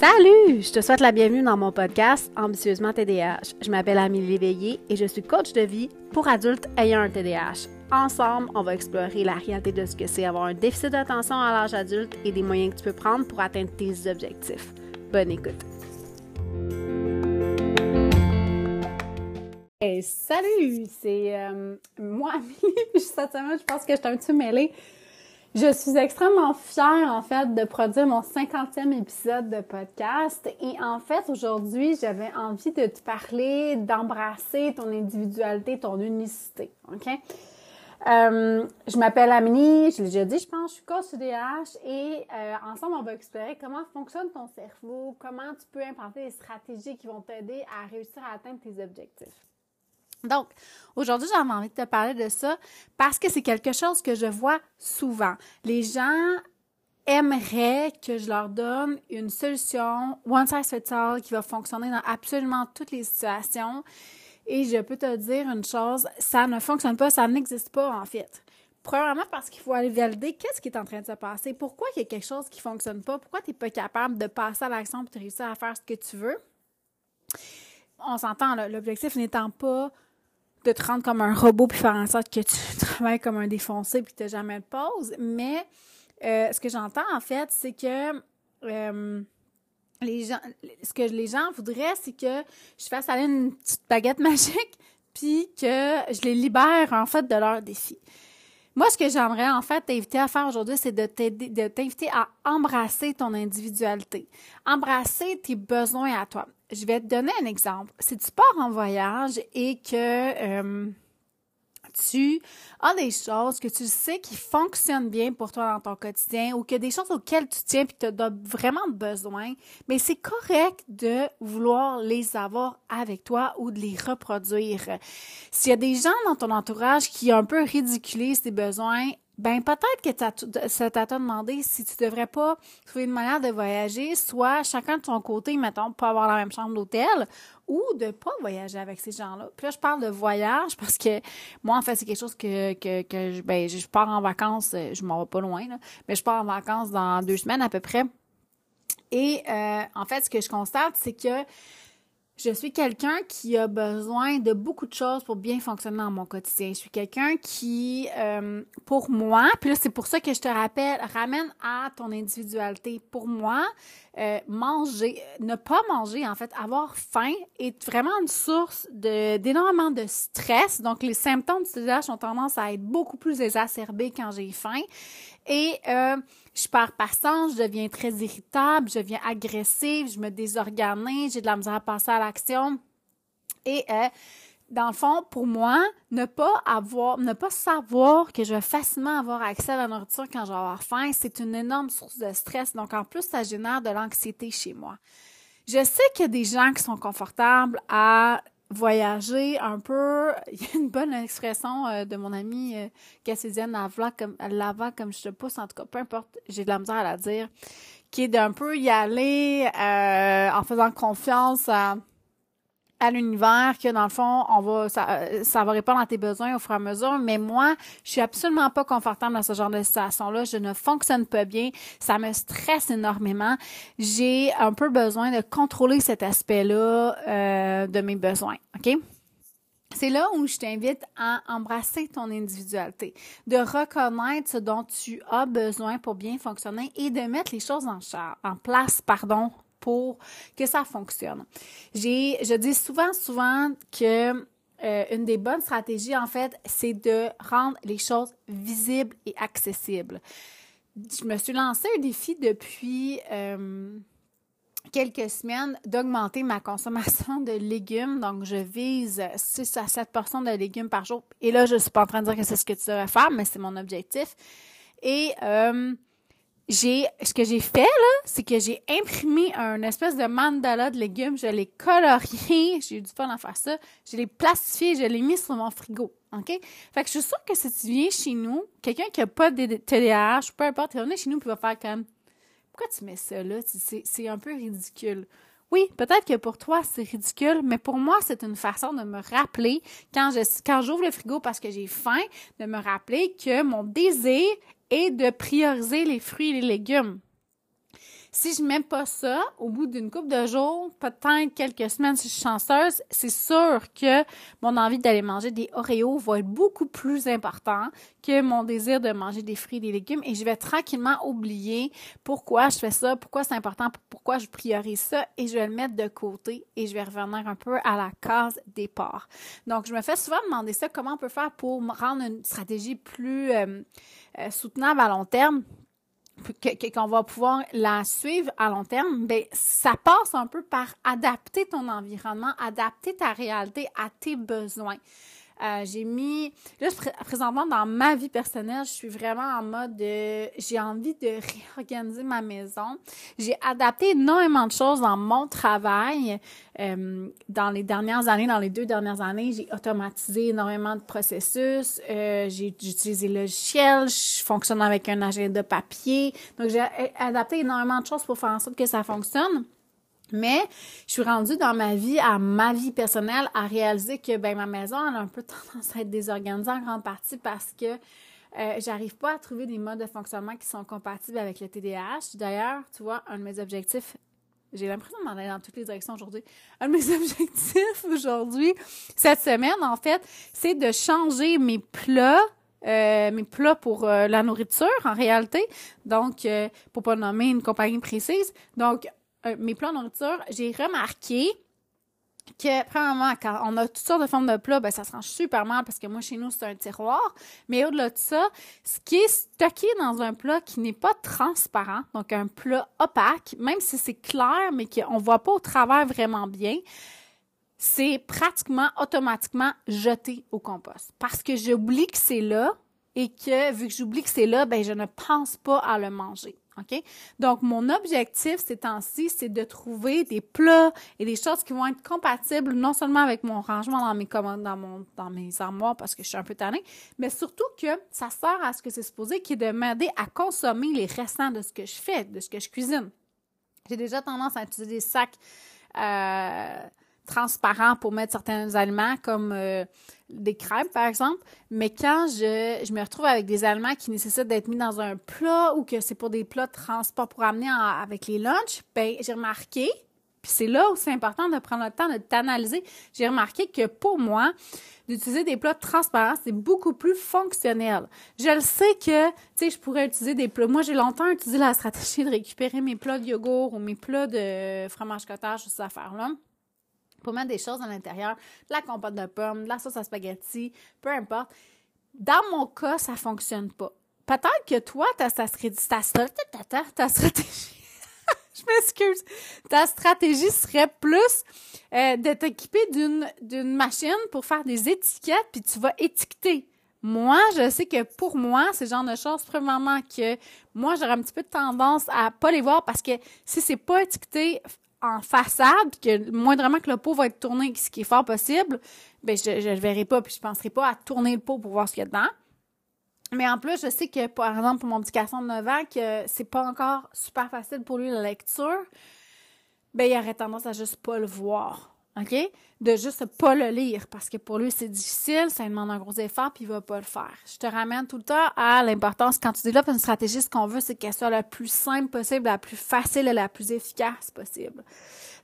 Salut! Je te souhaite la bienvenue dans mon podcast Ambitieusement TDAH. Je m'appelle Amélie Léveillé et je suis coach de vie pour adultes ayant un TDAH. Ensemble, on va explorer la réalité de ce que c'est avoir un déficit d'attention à l'âge adulte et des moyens que tu peux prendre pour atteindre tes objectifs. Bonne écoute! Salut! C'est euh, moi, Amélie. Cette semaine, je pense que je suis un petit mêlée. Je suis extrêmement fière, en fait, de produire mon 50e épisode de podcast. Et en fait, aujourd'hui, j'avais envie de te parler d'embrasser ton individualité, ton unicité. OK? Euh, je m'appelle Amélie, je l'ai déjà dit, je pense, je suis coach DH et euh, ensemble, on va explorer comment fonctionne ton cerveau, comment tu peux implanter des stratégies qui vont t'aider à réussir à atteindre tes objectifs. Donc, aujourd'hui, j'avais envie de te parler de ça parce que c'est quelque chose que je vois souvent. Les gens aimeraient que je leur donne une solution one size fits all qui va fonctionner dans absolument toutes les situations. Et je peux te dire une chose, ça ne fonctionne pas, ça n'existe pas en fait. Premièrement, parce qu'il faut aller valider qu'est-ce qui est en train de se passer. Pourquoi il y a quelque chose qui ne fonctionne pas? Pourquoi tu n'es pas capable de passer à l'action pour réussir à faire ce que tu veux? On s'entend, l'objectif n'étant pas de te rendre comme un robot puis faire en sorte que tu travailles comme un défoncé puis que tu n'as jamais de pause. Mais euh, ce que j'entends, en fait, c'est que euh, les gens, ce que les gens voudraient, c'est que je fasse aller une petite baguette magique puis que je les libère, en fait, de leurs défis. Moi, ce que j'aimerais en fait t'inviter à faire aujourd'hui, c'est de de t'inviter à embrasser ton individualité, embrasser tes besoins à toi. Je vais te donner un exemple. Si tu pars en voyage et que euh, tu as des choses que tu sais qui fonctionnent bien pour toi dans ton quotidien ou que des choses auxquelles tu tiens et que tu as vraiment besoin, mais c'est correct de vouloir les avoir avec toi ou de les reproduire. S'il y a des gens dans ton entourage qui un peu ridiculisent tes besoins, ben peut-être que ça t'a demandé si tu devrais pas trouver une manière de voyager, soit chacun de ton côté, mettons, pas avoir la même chambre d'hôtel, ou de pas voyager avec ces gens-là. Puis là, je parle de voyage parce que moi, en fait, c'est quelque chose que, que, que je, ben, je pars en vacances, euh, je m'en vais pas loin, là, mais je pars en vacances dans deux semaines à peu près. Et euh, en fait, ce que je constate, c'est que je suis quelqu'un qui a besoin de beaucoup de choses pour bien fonctionner dans mon quotidien. Je suis quelqu'un qui, euh, pour moi, puis là c'est pour ça que je te rappelle, ramène à ton individualité. Pour moi, euh, manger, ne pas manger en fait, avoir faim est vraiment une source de d'énormément de stress. Donc les symptômes du TDAH ont tendance à être beaucoup plus exacerbés quand j'ai faim. Et euh, je pars passant, je deviens très irritable, je deviens agressive, je me désorganise, j'ai de la misère à passer à l'action. Et euh, dans le fond, pour moi, ne pas avoir, ne pas savoir que je vais facilement avoir accès à la nourriture quand je vais avoir faim, c'est une énorme source de stress. Donc, en plus, ça génère de l'anxiété chez moi. Je sais qu'il y a des gens qui sont confortables à voyager un peu. Il y a une bonne expression euh, de mon amie euh, Cassidienne Lava comme, Lava, comme je te pousse, en tout cas, peu importe, j'ai de la misère à la dire, qui est d'un peu y aller euh, en faisant confiance à à l'univers que dans le fond on va ça, ça va répondre à tes besoins au fur et à mesure. Mais moi je suis absolument pas confortable dans ce genre de situation là je ne fonctionne pas bien. Ça me stresse énormément. J'ai un peu besoin de contrôler cet aspect là euh, de mes besoins ok? C'est là où je t'invite à embrasser ton individualité, de reconnaître ce dont tu as besoin pour bien fonctionner et de mettre les choses en, en place, pardon, pour que ça fonctionne. J'ai, je dis souvent, souvent que euh, une des bonnes stratégies, en fait, c'est de rendre les choses visibles et accessibles. Je me suis lancé un défi depuis euh, quelques semaines d'augmenter ma consommation de légumes. Donc, je vise 6 à 7 portions de légumes par jour. Et là, je ne suis pas en train de dire que c'est ce que tu devrais faire, mais c'est mon objectif. Et euh, ce que j'ai fait là, c'est que j'ai imprimé un espèce de mandala de légumes, je l'ai colorié, j'ai eu du fun à faire ça, je l'ai plastifié, je l'ai mis sur mon frigo. OK? Fait que je suis sûre que si tu viens chez nous, quelqu'un qui a pas de TDAH, peu importe, il venir chez nous puis va faire comme pourquoi tu mets ça là? C'est un peu ridicule. Oui, peut-être que pour toi, c'est ridicule, mais pour moi, c'est une façon de me rappeler, quand je quand j'ouvre le frigo parce que j'ai faim, de me rappeler que mon désir et de prioriser les fruits et les légumes. Si je mets pas ça, au bout d'une couple de jours, peut-être quelques semaines si je suis chanceuse, c'est sûr que mon envie d'aller manger des Oreos va être beaucoup plus important que mon désir de manger des fruits et des légumes et je vais tranquillement oublier pourquoi je fais ça, pourquoi c'est important, pourquoi je priorise ça et je vais le mettre de côté et je vais revenir un peu à la case départ. Donc, je me fais souvent demander ça, comment on peut faire pour rendre une stratégie plus euh, euh, soutenable à long terme qu'on va pouvoir la suivre à long terme, ben ça passe un peu par adapter ton environnement, adapter ta réalité à tes besoins. Euh, j'ai mis, là, présentement, dans ma vie personnelle, je suis vraiment en mode de, j'ai envie de réorganiser ma maison. J'ai adapté énormément de choses dans mon travail. Euh, dans les dernières années, dans les deux dernières années, j'ai automatisé énormément de processus. Euh, j'ai utilisé le logiciel. Je fonctionne avec un agenda papier. Donc, j'ai adapté énormément de choses pour faire en sorte que ça fonctionne. Mais je suis rendue dans ma vie, à ma vie personnelle, à réaliser que ben ma maison elle a un peu tendance à être désorganisée en grande partie parce que euh, j'arrive pas à trouver des modes de fonctionnement qui sont compatibles avec le TDAH. D'ailleurs, tu vois, un de mes objectifs, j'ai l'impression d'en aller dans toutes les directions aujourd'hui. Un de mes objectifs aujourd'hui, cette semaine, en fait, c'est de changer mes plats euh, mes plats pour euh, la nourriture en réalité. Donc, euh, pour pas nommer une compagnie précise. Donc, mes plats de nourriture, j'ai remarqué que, premièrement, quand on a toutes sortes de formes de plats, ben, ça se range super mal parce que moi, chez nous, c'est un tiroir. Mais au-delà de ça, ce qui est stocké dans un plat qui n'est pas transparent, donc un plat opaque, même si c'est clair, mais qu'on ne voit pas au travers vraiment bien, c'est pratiquement automatiquement jeté au compost. Parce que j'oublie que c'est là et que, vu que j'oublie que c'est là, ben, je ne pense pas à le manger. OK? Donc, mon objectif ces temps-ci, c'est de trouver des plats et des choses qui vont être compatibles non seulement avec mon rangement dans mes armoires parce que je suis un peu tannée, mais surtout que ça sert à ce que c'est supposé, qui est de m'aider à consommer les restants de ce que je fais, de ce que je cuisine. J'ai déjà tendance à utiliser des sacs euh, transparents pour mettre certains aliments comme euh, des crêpes, par exemple. Mais quand je, je me retrouve avec des aliments qui nécessitent d'être mis dans un plat ou que c'est pour des plats de transport pour amener avec les lunchs, ben j'ai remarqué, puis c'est là où c'est important de prendre le temps de t'analyser, j'ai remarqué que pour moi, d'utiliser des plats transparents, c'est beaucoup plus fonctionnel. Je le sais que, tu sais, je pourrais utiliser des plats. Moi, j'ai longtemps utilisé la stratégie de récupérer mes plats de yogourt ou mes plats de fromage cottage, ces affaires-là pour mettre des choses à l'intérieur, de la compote de pommes, de la sauce à spaghetti, peu importe. Dans mon cas, ça fonctionne pas. Peut-être que toi, ta, ta, ta, stratégie, je m'excuse, ta stratégie serait plus euh, de t'équiper d'une machine pour faire des étiquettes, puis tu vas étiqueter. Moi, je sais que pour moi, c'est genre de choses, premièrement, que moi, j'aurais un petit peu de tendance à pas les voir parce que si c'est pas étiqueté en façade, que moindrement que le pot va être tourné, ce qui est fort possible, ben je ne le verrai pas, puis je penserai pas à tourner le pot pour voir ce qu'il y a dedans. Mais en plus, je sais que, par exemple, pour mon petit garçon de 9 ans, que c'est pas encore super facile pour lui la lecture, ben il aurait tendance à juste pas le voir. OK? De juste pas le lire parce que pour lui, c'est difficile, ça demande un gros effort, puis il va pas le faire. Je te ramène tout le temps à l'importance, quand tu développes une stratégie, ce qu'on veut, c'est qu'elle soit la plus simple possible, la plus facile et la plus efficace possible.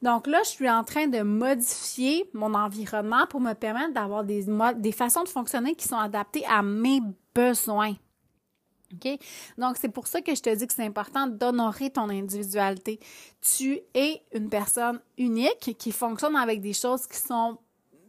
Donc là, je suis en train de modifier mon environnement pour me permettre d'avoir des, des façons de fonctionner qui sont adaptées à mes besoins. Donc, c'est pour ça que je te dis que c'est important d'honorer ton individualité. Tu es une personne unique qui fonctionne avec des choses qui sont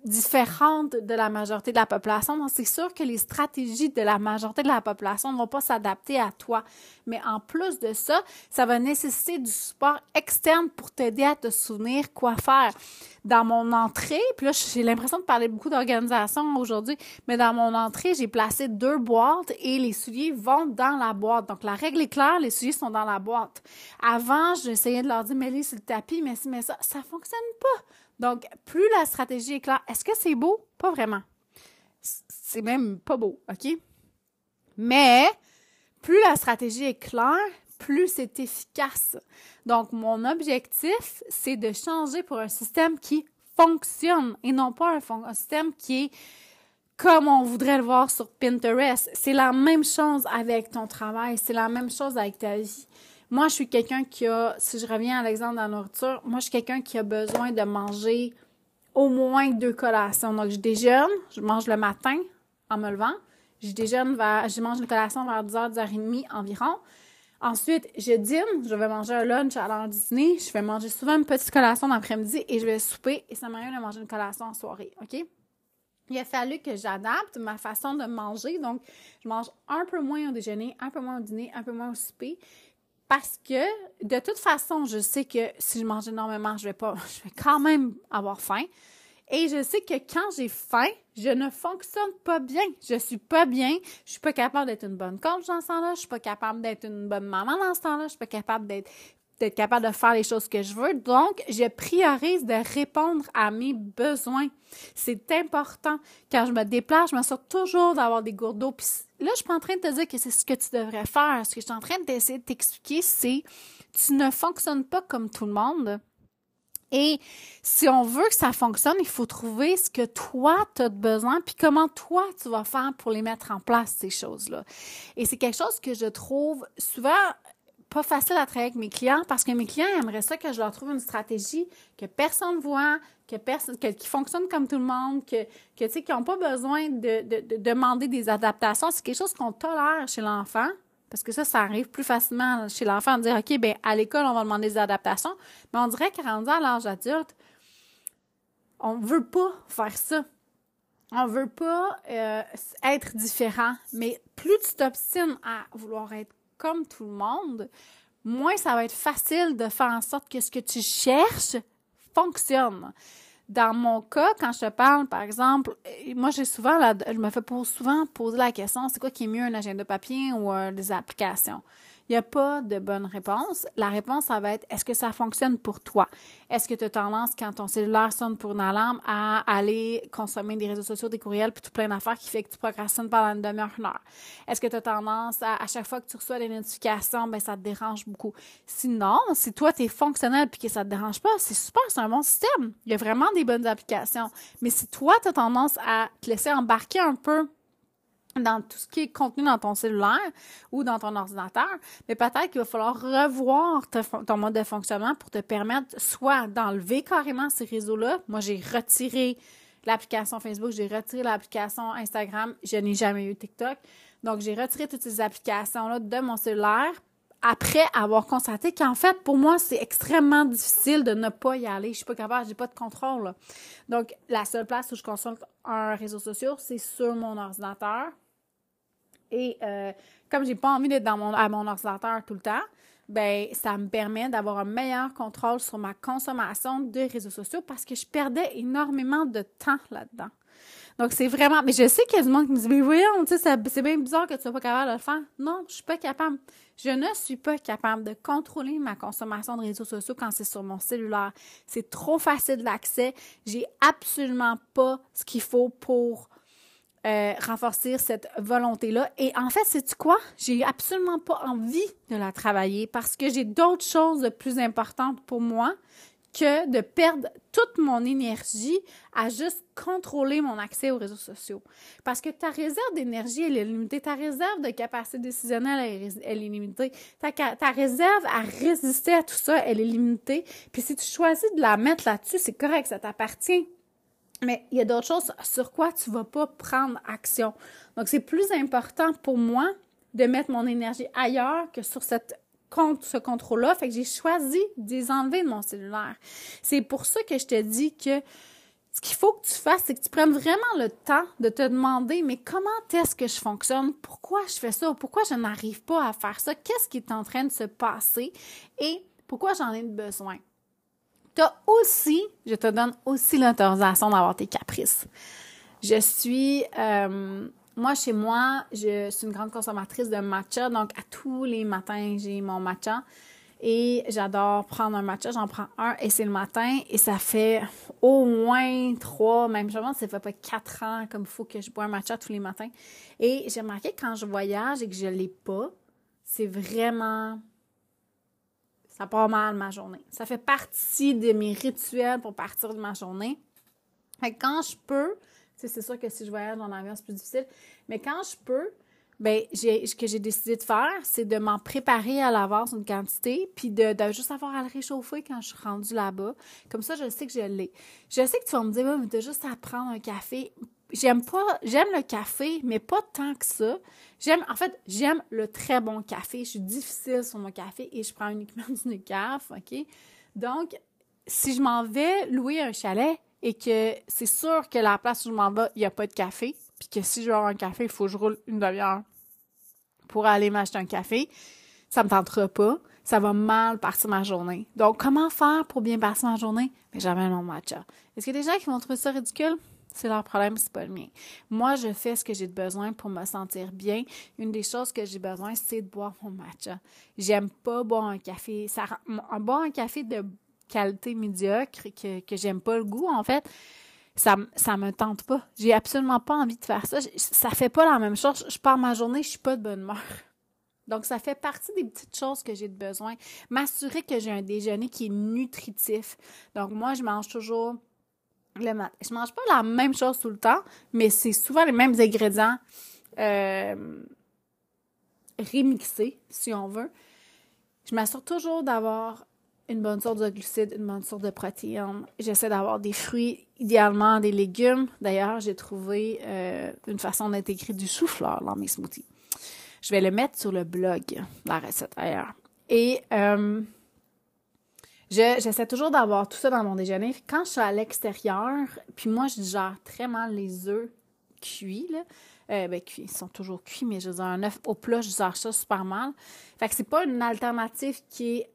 différentes de la majorité de la population. Donc, c'est sûr que les stratégies de la majorité de la population ne vont pas s'adapter à toi. Mais en plus de ça, ça va nécessiter du support externe pour t'aider à te souvenir quoi faire. Dans mon entrée, puis là, j'ai l'impression de parler beaucoup d'organisation aujourd'hui, mais dans mon entrée, j'ai placé deux boîtes et les souliers vont dans la boîte. Donc, la règle est claire, les souliers sont dans la boîte. Avant, j'essayais de leur dire, mais sur le tapis, mais si, mais ça, ça fonctionne pas. Donc, plus la stratégie est claire, est-ce que c'est beau? Pas vraiment. C'est même pas beau, OK? Mais, plus la stratégie est claire, plus c'est efficace. Donc, mon objectif, c'est de changer pour un système qui fonctionne et non pas un, système qui est comme on voudrait le voir sur Pinterest. C'est la même chose avec ton travail, c'est la même chose avec ta vie. Moi, je suis quelqu'un qui a, si je reviens à l'exemple de la nourriture, moi, je suis quelqu'un qui a besoin de manger au moins deux collations. Donc, je déjeune, je mange le matin en me levant. Je déjeune vers, je mange une collation vers 10h, 10h30 environ. Ensuite, je dîne, je vais manger un lunch à l'heure du dîner, je vais manger souvent une petite collation d'après-midi et je vais souper et ça m'arrive de manger une collation en soirée, OK? Il a fallu que j'adapte ma façon de manger, donc je mange un peu moins au déjeuner, un peu moins au dîner, un peu moins au souper, parce que de toute façon, je sais que si je mange énormément, je vais pas, je vais quand même avoir faim. Et je sais que quand j'ai faim, je ne fonctionne pas bien. Je suis pas bien. Je suis pas capable d'être une bonne coach dans ce temps-là. Je suis pas capable d'être une bonne maman dans ce temps-là. Je suis pas capable d'être d'être capable de faire les choses que je veux. Donc, je priorise de répondre à mes besoins. C'est important. Quand je me déplace, je me sors toujours d'avoir des gourdes d'eau. Puis là, je suis pas en train de te dire que c'est ce que tu devrais faire. Ce que je suis en train d'essayer de t'expliquer, c'est tu ne fonctionnes pas comme tout le monde. Et si on veut que ça fonctionne, il faut trouver ce que toi, tu as besoin, puis comment toi, tu vas faire pour les mettre en place, ces choses-là. Et c'est quelque chose que je trouve souvent pas facile à travailler avec mes clients parce que mes clients aimeraient ça que je leur trouve une stratégie que personne voit, que personne, qui fonctionne comme tout le monde, que, que tu sais, qui n'ont pas besoin de, de, de, demander des adaptations. C'est quelque chose qu'on tolère chez l'enfant. Parce que ça, ça arrive plus facilement chez l'enfant de dire, OK, ben à l'école, on va demander des adaptations. Mais on dirait qu'à rendu à l'âge adulte, on veut pas faire ça. On veut pas euh, être différent. Mais plus tu t'obstines à vouloir être comme tout le monde, moins ça va être facile de faire en sorte que ce que tu cherches fonctionne. Dans mon cas, quand je te parle, par exemple, moi, j'ai souvent, je me fais souvent poser la question, c'est quoi qui est mieux, un agenda papier ou des applications? Il n'y a pas de bonne réponse. La réponse, ça va être est-ce que ça fonctionne pour toi? Est-ce que tu as tendance, quand ton cellulaire sonne pour une alarme, à aller consommer des réseaux sociaux, des courriels, puis tout plein d'affaires qui fait que tu procrastines pendant une demi-heure, une heure? Est-ce que tu as tendance à, à chaque fois que tu reçois des notifications, ben ça te dérange beaucoup? Sinon, si toi, tu es fonctionnel puis que ça te dérange pas, c'est super, c'est un bon système. Il y a vraiment des bonnes applications. Mais si toi, tu as tendance à te laisser embarquer un peu dans tout ce qui est contenu dans ton cellulaire ou dans ton ordinateur, mais peut-être qu'il va falloir revoir ton mode de fonctionnement pour te permettre soit d'enlever carrément ces réseaux-là. Moi, j'ai retiré l'application Facebook, j'ai retiré l'application Instagram, je n'ai jamais eu TikTok. Donc, j'ai retiré toutes ces applications-là de mon cellulaire après avoir constaté qu'en fait, pour moi, c'est extrêmement difficile de ne pas y aller. Je suis pas capable, j'ai pas de contrôle. Donc, la seule place où je consulte un réseau social, c'est sur mon ordinateur et euh, comme j'ai pas envie d'être dans mon, à mon ordinateur tout le temps, ben ça me permet d'avoir un meilleur contrôle sur ma consommation de réseaux sociaux parce que je perdais énormément de temps là-dedans. Donc, c'est vraiment. Mais je sais qu'il y a du monde qui me dit, mais voyons, c'est bien bizarre que tu sois pas capable de le faire. Non, je suis pas capable. Je ne suis pas capable de contrôler ma consommation de réseaux sociaux quand c'est sur mon cellulaire. C'est trop facile d'accès. J'ai absolument pas ce qu'il faut pour euh, renforcer cette volonté-là. Et en fait, c'est quoi? J'ai absolument pas envie de la travailler parce que j'ai d'autres choses plus importantes pour moi que de perdre toute mon énergie à juste contrôler mon accès aux réseaux sociaux. Parce que ta réserve d'énergie, elle est limitée. Ta réserve de capacité décisionnelle, elle est limitée. Ta, ta réserve à résister à tout ça, elle est limitée. Puis si tu choisis de la mettre là-dessus, c'est correct, ça t'appartient. Mais il y a d'autres choses sur quoi tu vas pas prendre action. Donc, c'est plus important pour moi de mettre mon énergie ailleurs que sur cette ce contrôle-là. Fait que j'ai choisi de les enlever de mon cellulaire. C'est pour ça que je te dis que ce qu'il faut que tu fasses, c'est que tu prennes vraiment le temps de te demander, mais comment est-ce que je fonctionne? Pourquoi je fais ça? Pourquoi je n'arrive pas à faire ça? Qu'est-ce qui est en train de se passer? Et pourquoi j'en ai besoin? Tu aussi, je te donne aussi l'autorisation d'avoir tes caprices. Je suis, euh, moi, chez moi, je suis une grande consommatrice de matcha, donc à tous les matins, j'ai mon matcha. Et j'adore prendre un matcha, j'en prends un et c'est le matin et ça fait au moins trois, même je pense que ça fait pas quatre ans comme il faut que je bois un matcha tous les matins. Et j'ai remarqué que quand je voyage et que je l'ai pas, c'est vraiment ça part mal ma journée. Ça fait partie de mes rituels pour partir de ma journée. Fait quand je peux, c'est sûr que si je voyage en avion, c'est plus difficile, mais quand je peux, ben, ce que j'ai décidé de faire, c'est de m'en préparer à l'avance une quantité, puis de, juste avoir à le réchauffer quand je suis rendue là-bas. Comme ça, je sais que je l'ai. Je sais que tu vas me dire, mais t'as juste à prendre un café. J'aime pas, j'aime le café, mais pas tant que ça. J'aime, en fait, j'aime le très bon café. Je suis difficile sur mon café et je prends uniquement du café, OK? Donc, si je m'en vais louer un chalet et que c'est sûr que la place où je m'en vais, il n'y a pas de café, puis que si je veux avoir un café, il faut que je roule une demi-heure pour aller m'acheter un café, ça me tentera pas. Ça va mal partir ma journée. Donc, comment faire pour bien passer ma journée? Mais j'amène mon matcha. Est-ce qu'il y a des gens qui vont trouver ça ridicule? C'est leur problème, c'est pas le mien. Moi, je fais ce que j'ai besoin pour me sentir bien. Une des choses que j'ai besoin, c'est de boire mon matcha. J'aime pas boire un café. Ça, boire un café de qualité médiocre que, que j'aime pas le goût, en fait, ça, ça me tente pas. J'ai absolument pas envie de faire ça. Ça fait pas la même chose. Je pars ma journée, je suis pas de bonne humeur. Donc, ça fait partie des petites choses que j'ai de besoin. M'assurer que j'ai un déjeuner qui est nutritif. Donc, moi, je mange toujours le matin. Je mange pas la même chose tout le temps, mais c'est souvent les mêmes ingrédients euh, remixés, si on veut. Je m'assure toujours d'avoir une bonne source de glucides, une bonne source de protéines. J'essaie d'avoir des fruits, idéalement des légumes. D'ailleurs, j'ai trouvé euh, une façon d'intégrer du chou-fleur dans mes smoothies. Je vais le mettre sur le blog, la recette ailleurs. Et euh, j'essaie toujours d'avoir tout ça dans mon déjeuner. Quand je suis à l'extérieur, puis moi, je digère très mal les œufs cuits, là. Euh, ben, cuits, ils sont toujours cuits, mais je veux dire, un œuf au plat, je digère ça super mal. Fait que c'est pas une alternative qui est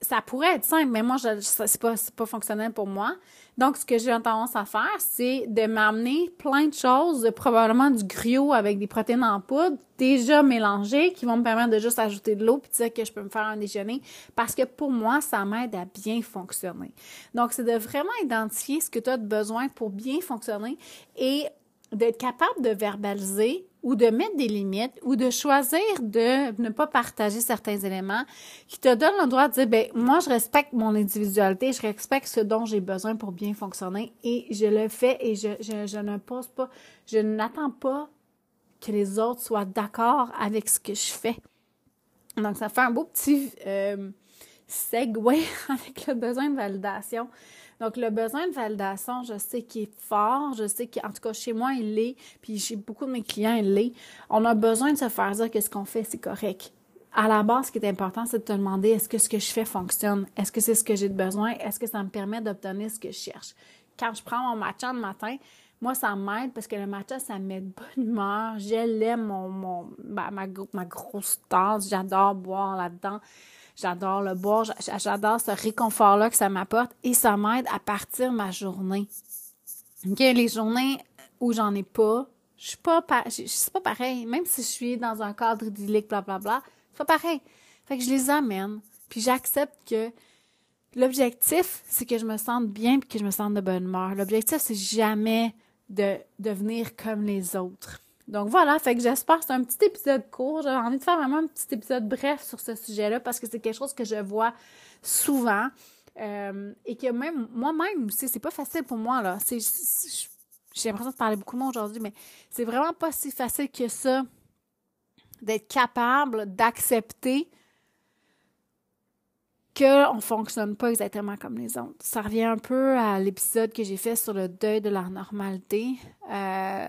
ça pourrait être simple, mais moi, c'est pas, pas fonctionnel pour moi. Donc, ce que j'ai tendance à faire, c'est de m'amener plein de choses, probablement du griot avec des protéines en poudre, déjà mélangées, qui vont me permettre de juste ajouter de l'eau puis dire que je peux me faire un déjeuner. Parce que pour moi, ça m'aide à bien fonctionner. Donc, c'est de vraiment identifier ce que tu as de besoin pour bien fonctionner et d'être capable de verbaliser ou de mettre des limites ou de choisir de ne pas partager certains éléments qui te donnent le droit de dire, ben moi, je respecte mon individualité, je respecte ce dont j'ai besoin pour bien fonctionner et je le fais et je, ne pose pas, je n'attends pas que les autres soient d'accord avec ce que je fais. Donc, ça fait un beau petit euh, segue avec le besoin de validation. Donc, le besoin de validation, je sais qu'il est fort, je sais qu'en tout cas, chez moi, il l'est, puis chez beaucoup de mes clients, il l'est. On a besoin de se faire dire que ce qu'on fait, c'est correct. À la base, ce qui est important, c'est de te demander est-ce que ce que je fais fonctionne? Est-ce que c'est ce que j'ai de besoin? Est-ce que ça me permet d'obtenir ce que je cherche? Quand je prends mon matcha le matin, moi, ça m'aide parce que le matcha, ça me met de bonne humeur. J'aime mon, mon, ma, ma, ma grosse tasse. J'adore boire là-dedans. J'adore le boire, j'adore ce réconfort-là que ça m'apporte et ça m'aide à partir ma journée. OK, les journées où j'en ai pas, je suis pas, c'est pas pareil. Même si je suis dans un cadre idyllique, bla, c'est pas pareil. Fait que je les amène, puis j'accepte que l'objectif, c'est que je me sente bien puis que je me sente de bonne humeur. L'objectif, c'est jamais de devenir comme les autres. Donc voilà, fait que j'espère c'est un petit épisode court. J'avais envie de faire vraiment un petit épisode bref sur ce sujet-là parce que c'est quelque chose que je vois souvent euh, et que même moi-même, c'est pas facile pour moi là. J'ai l'impression de parler beaucoup de moi aujourd'hui, mais c'est vraiment pas si facile que ça d'être capable d'accepter qu'on ne fonctionne pas exactement comme les autres. Ça revient un peu à l'épisode que j'ai fait sur le deuil de la normalité. Euh,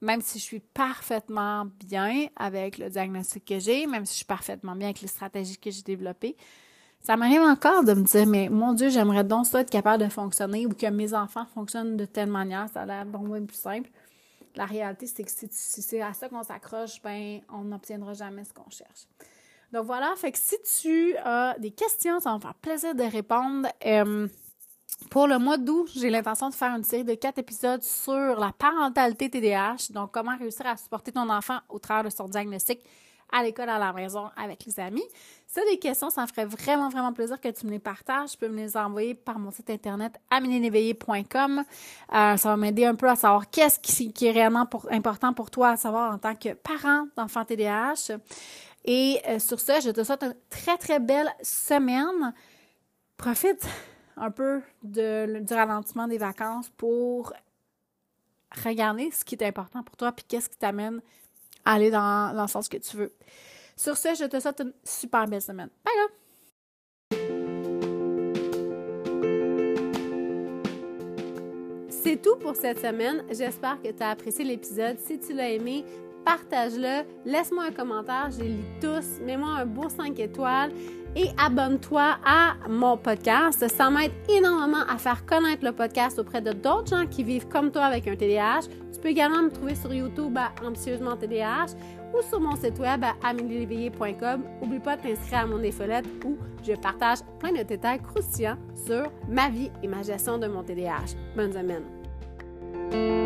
même si je suis parfaitement bien avec le diagnostic que j'ai, même si je suis parfaitement bien avec les stratégies que j'ai développées, ça m'arrive encore de me dire, mais mon Dieu, j'aimerais donc ça être capable de fonctionner ou que mes enfants fonctionnent de telle manière, ça a l'air bon moins plus simple. La réalité, c'est que si, c'est à ça qu'on s'accroche, ben, on n'obtiendra jamais ce qu'on cherche. Donc voilà, fait que si tu as des questions, ça va me faire plaisir de répondre. Euh, pour le mois d'août, j'ai l'intention de faire une série de quatre épisodes sur la parentalité TDAH, donc comment réussir à supporter ton enfant au travers de son diagnostic à l'école, à la maison, avec les amis. Si tu des questions, ça me ferait vraiment, vraiment plaisir que tu me les partages. Tu peux me les envoyer par mon site internet aminénéveillé.com. Euh, ça va m'aider un peu à savoir qu'est-ce qui, est réellement important pour toi à savoir en tant que parent d'enfant TDAH. Et euh, sur ce, je te souhaite une très, très belle semaine. Profite un peu du ralentissement des vacances pour regarder ce qui est important pour toi, puis qu'est-ce qui t'amène aller dans, dans le sens que tu veux. Sur ce, je te souhaite une super belle semaine. Bye! C'est tout pour cette semaine. J'espère que tu as apprécié l'épisode. Si tu l'as aimé, partage-le. Laisse-moi un commentaire. Je les lis tous. Mets-moi un beau 5 étoiles et abonne-toi à mon podcast. Ça m'aide énormément à faire connaître le podcast auprès de d'autres gens qui vivent comme toi avec un TDAH. Tu peux également me trouver sur YouTube à Ambitieusement TDAH ou sur mon site web à amélieléveillé.com. N'oublie pas de t'inscrire à mon infolette où je partage plein de détails croustillants sur ma vie et ma gestion de mon TDAH. Bonne semaine!